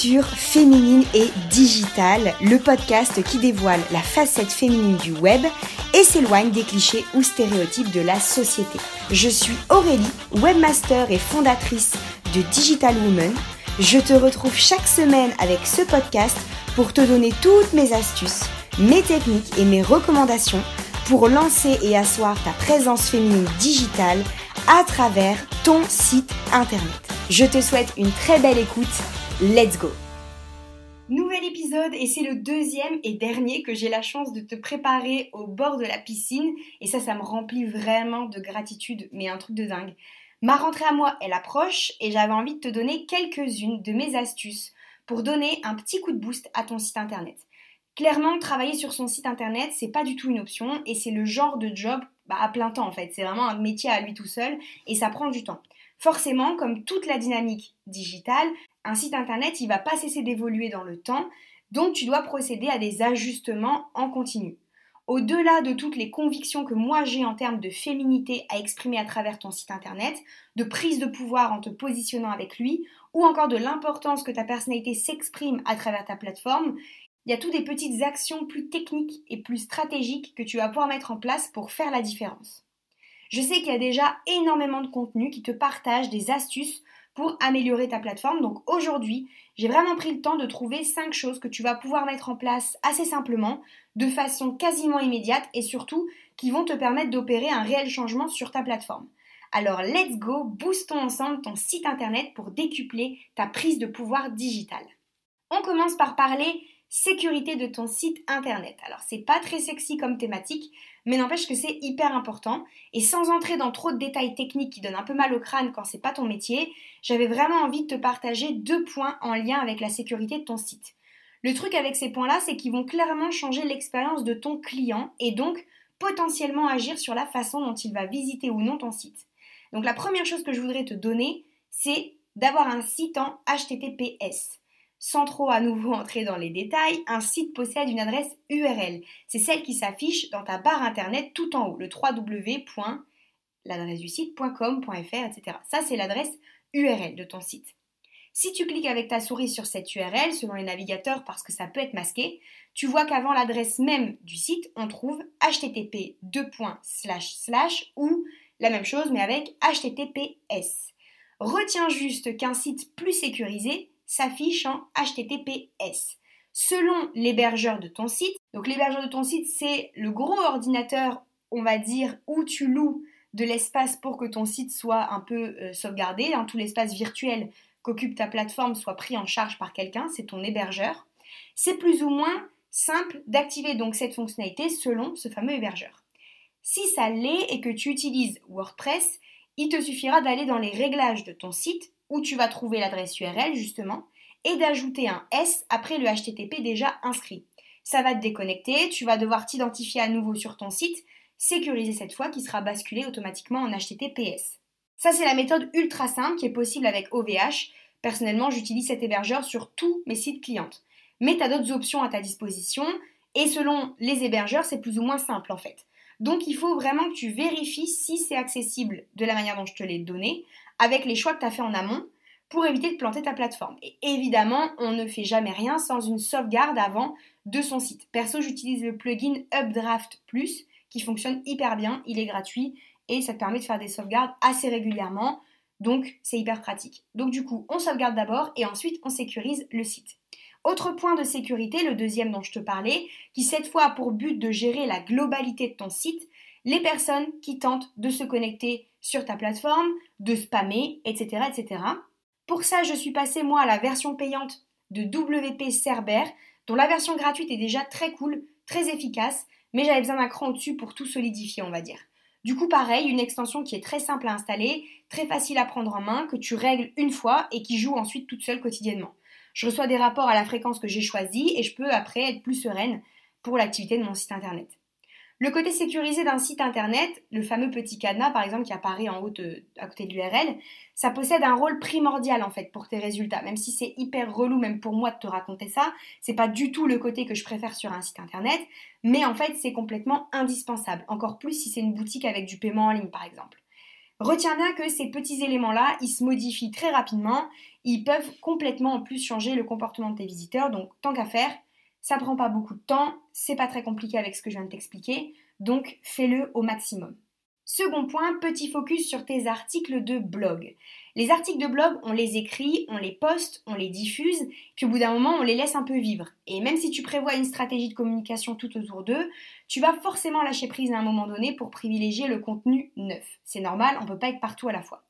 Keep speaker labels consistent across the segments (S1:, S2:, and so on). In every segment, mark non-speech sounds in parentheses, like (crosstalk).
S1: Féminine et Digital, le podcast qui dévoile la facette féminine du web et s'éloigne des clichés ou stéréotypes de la société. Je suis Aurélie, webmaster et fondatrice de Digital Woman. Je te retrouve chaque semaine avec ce podcast pour te donner toutes mes astuces, mes techniques et mes recommandations pour lancer et asseoir ta présence féminine digitale à travers ton site internet. Je te souhaite une très belle écoute. Let's go Nouvel épisode et c'est le deuxième et dernier que j'ai la chance de te préparer au bord de la piscine et ça ça me remplit vraiment de gratitude mais un truc de dingue. Ma rentrée à moi elle approche et j'avais envie de te donner quelques-unes de mes astuces pour donner un petit coup de boost à ton site internet. Clairement, travailler sur son site internet, c'est pas du tout une option et c'est le genre de job bah, à plein temps en fait. C'est vraiment un métier à lui tout seul et ça prend du temps. Forcément, comme toute la dynamique digitale, un site internet, il va pas cesser d'évoluer dans le temps, donc tu dois procéder à des ajustements en continu. Au-delà de toutes les convictions que moi j'ai en termes de féminité à exprimer à travers ton site internet, de prise de pouvoir en te positionnant avec lui, ou encore de l'importance que ta personnalité s'exprime à travers ta plateforme, il y a toutes des petites actions plus techniques et plus stratégiques que tu vas pouvoir mettre en place pour faire la différence. Je sais qu'il y a déjà énormément de contenu qui te partage des astuces pour améliorer ta plateforme. Donc aujourd'hui, j'ai vraiment pris le temps de trouver 5 choses que tu vas pouvoir mettre en place assez simplement, de façon quasiment immédiate et surtout qui vont te permettre d'opérer un réel changement sur ta plateforme. Alors let's go, boostons ensemble ton site internet pour décupler ta prise de pouvoir digital. On commence par parler sécurité de ton site internet. Alors c'est pas très sexy comme thématique, mais n'empêche que c'est hyper important. Et sans entrer dans trop de détails techniques qui donnent un peu mal au crâne quand c'est pas ton métier, j'avais vraiment envie de te partager deux points en lien avec la sécurité de ton site. Le truc avec ces points-là, c'est qu'ils vont clairement changer l'expérience de ton client et donc potentiellement agir sur la façon dont il va visiter ou non ton site. Donc la première chose que je voudrais te donner, c'est d'avoir un site en HTTPS. Sans trop à nouveau (laughs) entrer dans les détails, un site possède une adresse URL. C'est celle qui s'affiche dans ta barre internet tout en haut, le www.l'adresse du site.com.fr, etc. Ça, c'est l'adresse URL de ton site. Si tu cliques avec ta souris sur cette URL, selon les navigateurs parce que ça peut être masqué, tu vois qu'avant l'adresse même du site, on trouve http ou la même chose mais avec https. Retiens juste qu'un site plus sécurisé s'affiche en HTTPS. Selon l'hébergeur de ton site, donc l'hébergeur de ton site, c'est le gros ordinateur, on va dire, où tu loues de l'espace pour que ton site soit un peu euh, sauvegardé, hein, tout l'espace virtuel qu'occupe ta plateforme soit pris en charge par quelqu'un, c'est ton hébergeur. C'est plus ou moins simple d'activer donc cette fonctionnalité selon ce fameux hébergeur. Si ça l'est et que tu utilises WordPress, il te suffira d'aller dans les réglages de ton site où tu vas trouver l'adresse URL justement et d'ajouter un S après le HTTP déjà inscrit. Ça va te déconnecter, tu vas devoir t'identifier à nouveau sur ton site, sécuriser cette fois qui sera basculé automatiquement en HTTPS. Ça c'est la méthode ultra simple qui est possible avec OVH. Personnellement, j'utilise cet hébergeur sur tous mes sites clientes. Mais tu as d'autres options à ta disposition et selon les hébergeurs, c'est plus ou moins simple en fait. Donc il faut vraiment que tu vérifies si c'est accessible de la manière dont je te l'ai donné, avec les choix que tu as fait en amont, pour éviter de planter ta plateforme. Et évidemment, on ne fait jamais rien sans une sauvegarde avant de son site. Perso, j'utilise le plugin Updraft Plus qui fonctionne hyper bien, il est gratuit et ça te permet de faire des sauvegardes assez régulièrement. Donc c'est hyper pratique. Donc du coup, on sauvegarde d'abord et ensuite on sécurise le site. Autre point de sécurité, le deuxième dont je te parlais, qui cette fois a pour but de gérer la globalité de ton site, les personnes qui tentent de se connecter sur ta plateforme, de spammer, etc. etc. Pour ça, je suis passée moi à la version payante de WP Cerber, dont la version gratuite est déjà très cool, très efficace, mais j'avais besoin d'un cran au-dessus pour tout solidifier, on va dire. Du coup, pareil, une extension qui est très simple à installer, très facile à prendre en main, que tu règles une fois et qui joue ensuite toute seule quotidiennement. Je reçois des rapports à la fréquence que j'ai choisie et je peux après être plus sereine pour l'activité de mon site internet. Le côté sécurisé d'un site internet, le fameux petit cadenas par exemple qui apparaît en haut à côté de l'URL, ça possède un rôle primordial en fait pour tes résultats. Même si c'est hyper relou même pour moi de te raconter ça, c'est pas du tout le côté que je préfère sur un site internet, mais en fait c'est complètement indispensable. Encore plus si c'est une boutique avec du paiement en ligne par exemple. Retiens bien que ces petits éléments-là, ils se modifient très rapidement, ils peuvent complètement en plus changer le comportement de tes visiteurs, donc tant qu'à faire, ça prend pas beaucoup de temps, c'est pas très compliqué avec ce que je viens de t'expliquer, donc fais-le au maximum. Second point, petit focus sur tes articles de blog. Les articles de blog, on les écrit, on les poste, on les diffuse, puis au bout d'un moment, on les laisse un peu vivre. Et même si tu prévois une stratégie de communication tout autour d'eux, tu vas forcément lâcher prise à un moment donné pour privilégier le contenu neuf. C'est normal, on ne peut pas être partout à la fois.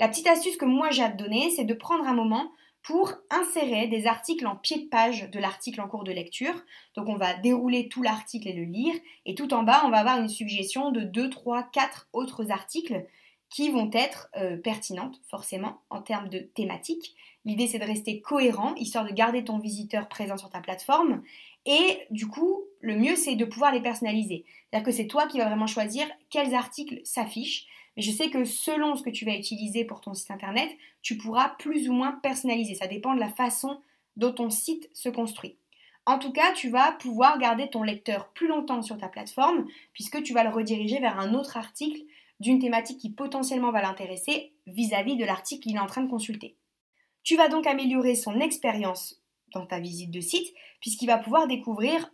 S1: La petite astuce que moi j'ai à te donner, c'est de prendre un moment pour insérer des articles en pied de page de l'article en cours de lecture. Donc on va dérouler tout l'article et le lire. Et tout en bas, on va avoir une suggestion de 2, 3, 4 autres articles qui vont être euh, pertinentes forcément en termes de thématique. L'idée c'est de rester cohérent, histoire de garder ton visiteur présent sur ta plateforme. Et du coup, le mieux c'est de pouvoir les personnaliser. C'est-à-dire que c'est toi qui vas vraiment choisir quels articles s'affichent. Mais je sais que selon ce que tu vas utiliser pour ton site internet, tu pourras plus ou moins personnaliser. Ça dépend de la façon dont ton site se construit. En tout cas, tu vas pouvoir garder ton lecteur plus longtemps sur ta plateforme puisque tu vas le rediriger vers un autre article d'une thématique qui potentiellement va l'intéresser vis-à-vis de l'article qu'il est en train de consulter. Tu vas donc améliorer son expérience dans ta visite de site puisqu'il va pouvoir découvrir,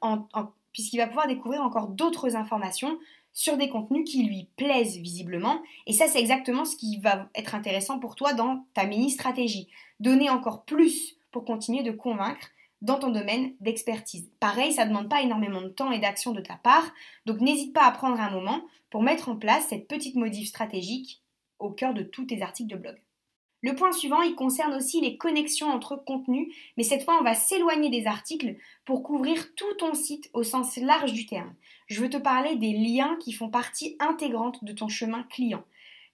S1: puisqu'il va pouvoir découvrir encore d'autres informations sur des contenus qui lui plaisent visiblement. Et ça, c'est exactement ce qui va être intéressant pour toi dans ta mini-stratégie. Donner encore plus pour continuer de convaincre dans ton domaine d'expertise. Pareil, ça ne demande pas énormément de temps et d'action de ta part, donc n'hésite pas à prendre un moment pour mettre en place cette petite modif stratégique au cœur de tous tes articles de blog. Le point suivant, il concerne aussi les connexions entre contenus, mais cette fois on va s'éloigner des articles pour couvrir tout ton site au sens large du terme. Je veux te parler des liens qui font partie intégrante de ton chemin client.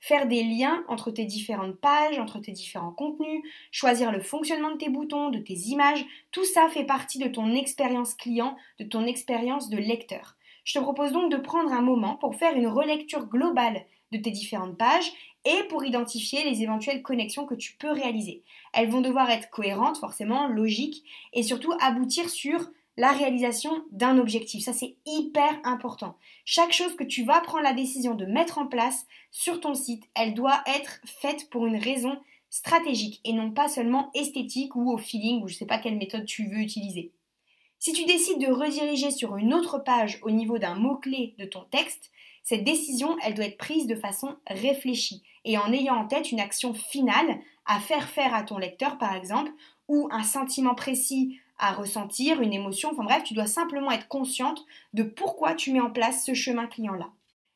S1: Faire des liens entre tes différentes pages, entre tes différents contenus, choisir le fonctionnement de tes boutons, de tes images, tout ça fait partie de ton expérience client, de ton expérience de lecteur. Je te propose donc de prendre un moment pour faire une relecture globale de tes différentes pages et pour identifier les éventuelles connexions que tu peux réaliser. Elles vont devoir être cohérentes, forcément, logiques, et surtout aboutir sur la réalisation d'un objectif. Ça, c'est hyper important. Chaque chose que tu vas prendre la décision de mettre en place sur ton site, elle doit être faite pour une raison stratégique et non pas seulement esthétique ou au feeling ou je ne sais pas quelle méthode tu veux utiliser. Si tu décides de rediriger sur une autre page au niveau d'un mot-clé de ton texte, cette décision, elle doit être prise de façon réfléchie et en ayant en tête une action finale à faire faire à ton lecteur, par exemple, ou un sentiment précis à ressentir, une émotion, enfin bref, tu dois simplement être consciente de pourquoi tu mets en place ce chemin client-là.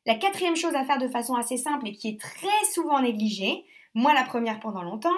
S1: La quatrième chose à faire de façon assez simple et qui est très souvent négligée, moi la première pendant longtemps,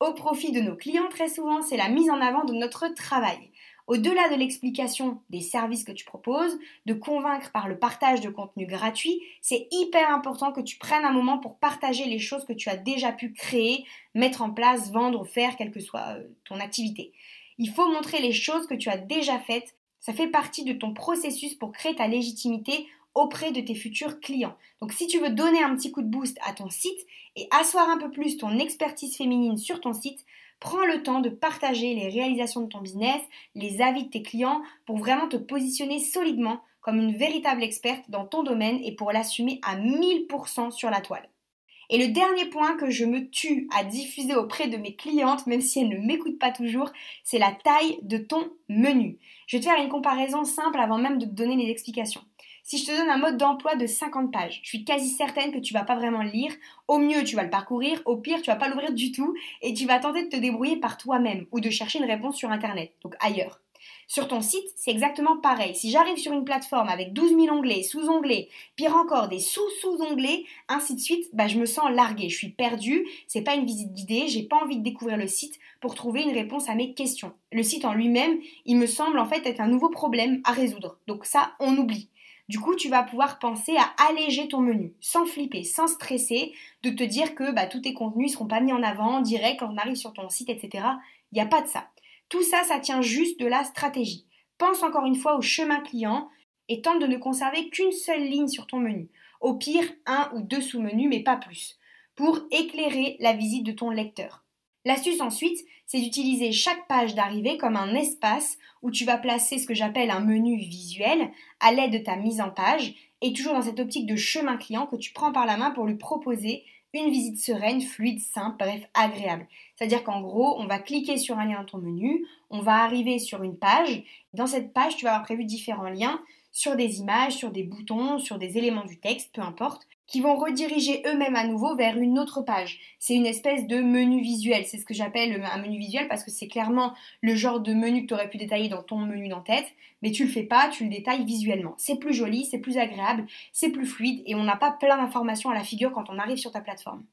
S1: au profit de nos clients très souvent, c'est la mise en avant de notre travail. Au-delà de l'explication des services que tu proposes, de convaincre par le partage de contenu gratuit, c'est hyper important que tu prennes un moment pour partager les choses que tu as déjà pu créer, mettre en place, vendre, faire, quelle que soit euh, ton activité. Il faut montrer les choses que tu as déjà faites. Ça fait partie de ton processus pour créer ta légitimité auprès de tes futurs clients. Donc si tu veux donner un petit coup de boost à ton site et asseoir un peu plus ton expertise féminine sur ton site, Prends le temps de partager les réalisations de ton business, les avis de tes clients pour vraiment te positionner solidement comme une véritable experte dans ton domaine et pour l'assumer à 1000% sur la toile. Et le dernier point que je me tue à diffuser auprès de mes clientes, même si elles ne m'écoutent pas toujours, c'est la taille de ton menu. Je vais te faire une comparaison simple avant même de te donner les explications. Si je te donne un mode d'emploi de 50 pages, je suis quasi certaine que tu vas pas vraiment le lire. Au mieux, tu vas le parcourir. Au pire, tu vas pas l'ouvrir du tout et tu vas tenter de te débrouiller par toi-même ou de chercher une réponse sur Internet, donc ailleurs. Sur ton site, c'est exactement pareil. Si j'arrive sur une plateforme avec 12 000 onglets, sous-onglets, pire encore des sous-sous-onglets, ainsi de suite, bah, je me sens larguée, je suis perdue, c'est pas une visite guidée, j'ai pas envie de découvrir le site pour trouver une réponse à mes questions. Le site en lui-même, il me semble en fait être un nouveau problème à résoudre. Donc ça, on oublie. Du coup, tu vas pouvoir penser à alléger ton menu, sans flipper, sans stresser, de te dire que bah, tous tes contenus ne seront pas mis en avant, direct quand on arrive sur ton site, etc. Il n'y a pas de ça. Tout ça, ça tient juste de la stratégie. Pense encore une fois au chemin client et tente de ne conserver qu'une seule ligne sur ton menu. Au pire, un ou deux sous-menus, mais pas plus, pour éclairer la visite de ton lecteur. L'astuce ensuite, c'est d'utiliser chaque page d'arrivée comme un espace où tu vas placer ce que j'appelle un menu visuel à l'aide de ta mise en page et toujours dans cette optique de chemin client que tu prends par la main pour lui proposer une visite sereine, fluide, simple, bref, agréable. C'est-à-dire qu'en gros, on va cliquer sur un lien dans ton menu, on va arriver sur une page. Dans cette page, tu vas avoir prévu différents liens sur des images, sur des boutons, sur des éléments du texte, peu importe, qui vont rediriger eux-mêmes à nouveau vers une autre page. C'est une espèce de menu visuel, c'est ce que j'appelle un menu visuel parce que c'est clairement le genre de menu que tu aurais pu détailler dans ton menu d'en-tête, mais tu le fais pas, tu le détailles visuellement. C'est plus joli, c'est plus agréable, c'est plus fluide et on n'a pas plein d'informations à la figure quand on arrive sur ta plateforme.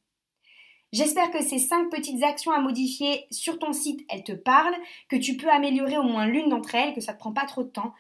S1: J'espère que ces 5 petites actions à modifier sur ton site, elles te parlent, que tu peux améliorer au moins l'une d'entre elles, que ça ne te prend pas trop de temps.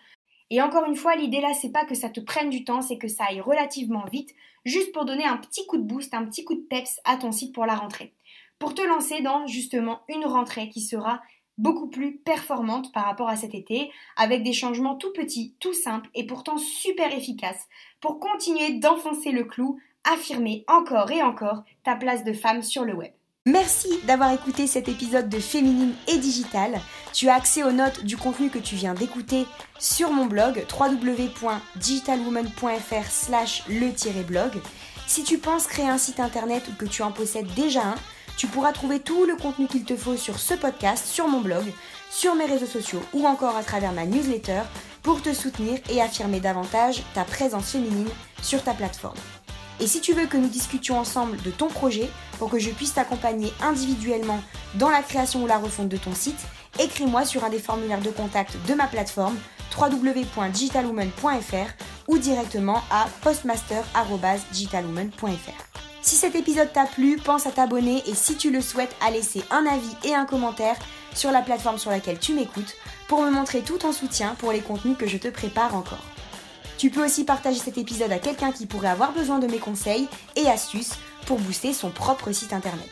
S1: Et encore une fois, l'idée là, c'est pas que ça te prenne du temps, c'est que ça aille relativement vite, juste pour donner un petit coup de boost, un petit coup de peps à ton site pour la rentrée. Pour te lancer dans justement une rentrée qui sera beaucoup plus performante par rapport à cet été, avec des changements tout petits, tout simples et pourtant super efficaces, pour continuer d'enfoncer le clou, affirmer encore et encore ta place de femme sur le web. Merci d'avoir écouté cet épisode de Féminine et Digital. Tu as accès aux notes du contenu que tu viens d'écouter sur mon blog www.digitalwoman.fr slash le-blog. Si tu penses créer un site internet ou que tu en possèdes déjà un, tu pourras trouver tout le contenu qu'il te faut sur ce podcast, sur mon blog, sur mes réseaux sociaux ou encore à travers ma newsletter pour te soutenir et affirmer davantage ta présence féminine sur ta plateforme. Et si tu veux que nous discutions ensemble de ton projet pour que je puisse t'accompagner individuellement dans la création ou la refonte de ton site, écris-moi sur un des formulaires de contact de ma plateforme www.digitalwoman.fr ou directement à postmaster.digitalwoman.fr. Si cet épisode t'a plu, pense à t'abonner et si tu le souhaites, à laisser un avis et un commentaire sur la plateforme sur laquelle tu m'écoutes pour me montrer tout ton soutien pour les contenus que je te prépare encore. Tu peux aussi partager cet épisode à quelqu'un qui pourrait avoir besoin de mes conseils et astuces pour booster son propre site internet.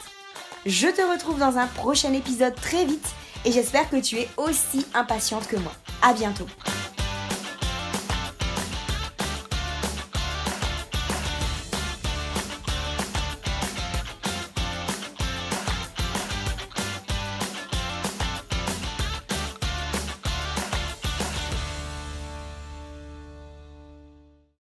S1: Je te retrouve dans un prochain épisode très vite et j'espère que tu es aussi impatiente que moi. À bientôt.